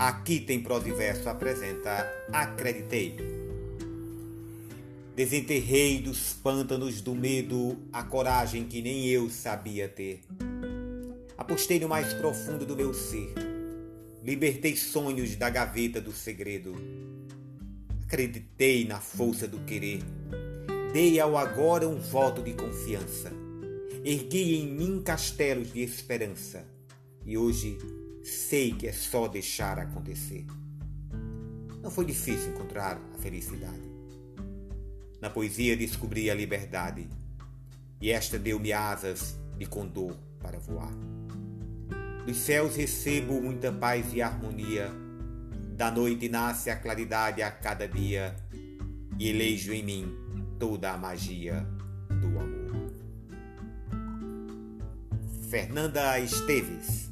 Aqui tem prosa e verso apresenta Acreditei. Desenterrei dos pântanos do medo a coragem que nem eu sabia ter. Apostei no mais profundo do meu ser. Libertei sonhos da gaveta do segredo. Acreditei na força do querer. Dei ao agora um voto de confiança. Ergui em mim castelos de esperança. E hoje sei que é só deixar acontecer. Não foi difícil encontrar a felicidade. Na poesia descobri a liberdade, e esta deu-me asas de condor para voar. Dos céus recebo muita paz e harmonia, da noite nasce a claridade a cada dia, e elejo em mim toda a magia do amor. Fernanda Esteves